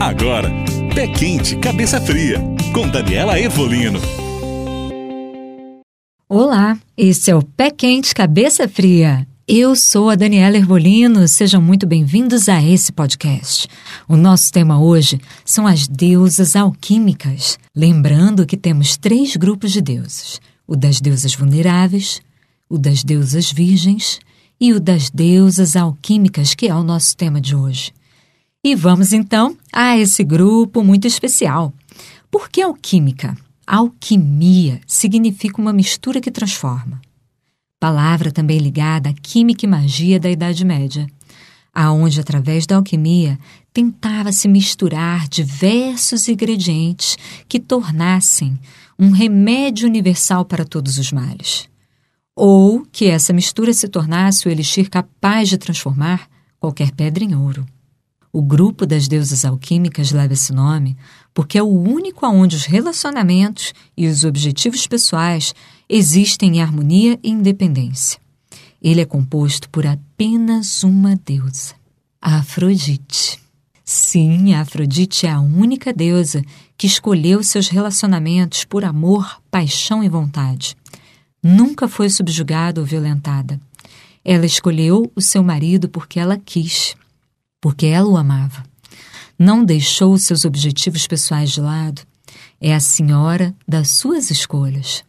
Agora, Pé Quente, Cabeça Fria, com Daniela Evolino. Olá, esse é o Pé Quente, Cabeça Fria. Eu sou a Daniela Ervolino, sejam muito bem-vindos a esse podcast. O nosso tema hoje são as deusas alquímicas. Lembrando que temos três grupos de deuses: o das deusas vulneráveis, o das deusas virgens e o das deusas alquímicas, que é o nosso tema de hoje. E vamos então a esse grupo muito especial. Por que alquímica? Alquimia significa uma mistura que transforma. Palavra também ligada à química e magia da Idade Média, aonde através da alquimia tentava-se misturar diversos ingredientes que tornassem um remédio universal para todos os males, ou que essa mistura se tornasse o elixir capaz de transformar qualquer pedra em ouro. O grupo das deusas alquímicas leva esse nome porque é o único onde os relacionamentos e os objetivos pessoais existem em harmonia e independência. Ele é composto por apenas uma deusa, Afrodite. Sim, Afrodite é a única deusa que escolheu seus relacionamentos por amor, paixão e vontade. Nunca foi subjugada ou violentada. Ela escolheu o seu marido porque ela quis porque ela o amava. Não deixou seus objetivos pessoais de lado. É a senhora das suas escolhas.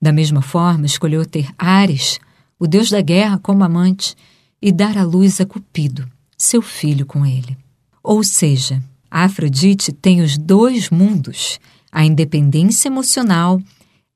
Da mesma forma, escolheu ter Ares, o deus da guerra, como amante e dar à luz a Cupido, seu filho, com ele. Ou seja, Afrodite tem os dois mundos, a independência emocional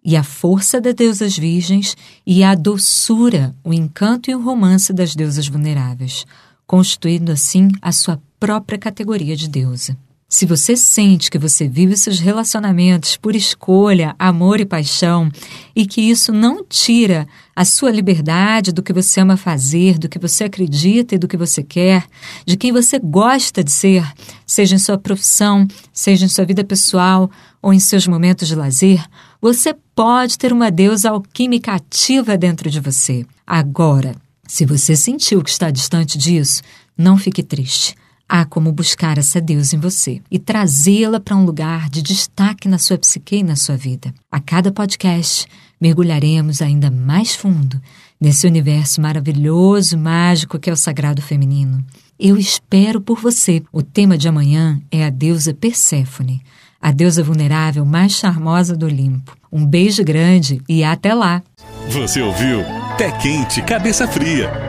e a força das deusas virgens e a doçura, o encanto e o romance das deusas vulneráveis constituindo assim a sua própria categoria de deusa. Se você sente que você vive seus relacionamentos por escolha, amor e paixão, e que isso não tira a sua liberdade do que você ama fazer, do que você acredita e do que você quer, de quem você gosta de ser, seja em sua profissão, seja em sua vida pessoal ou em seus momentos de lazer, você pode ter uma deusa alquímica ativa dentro de você. Agora, se você sentiu que está distante disso, não fique triste. Há como buscar essa deusa em você e trazê-la para um lugar de destaque na sua psique e na sua vida. A cada podcast, mergulharemos ainda mais fundo nesse universo maravilhoso, mágico que é o sagrado feminino. Eu espero por você. O tema de amanhã é a deusa Perséfone, a deusa vulnerável mais charmosa do Olimpo. Um beijo grande e até lá! Você ouviu? Pé Quente, Cabeça Fria.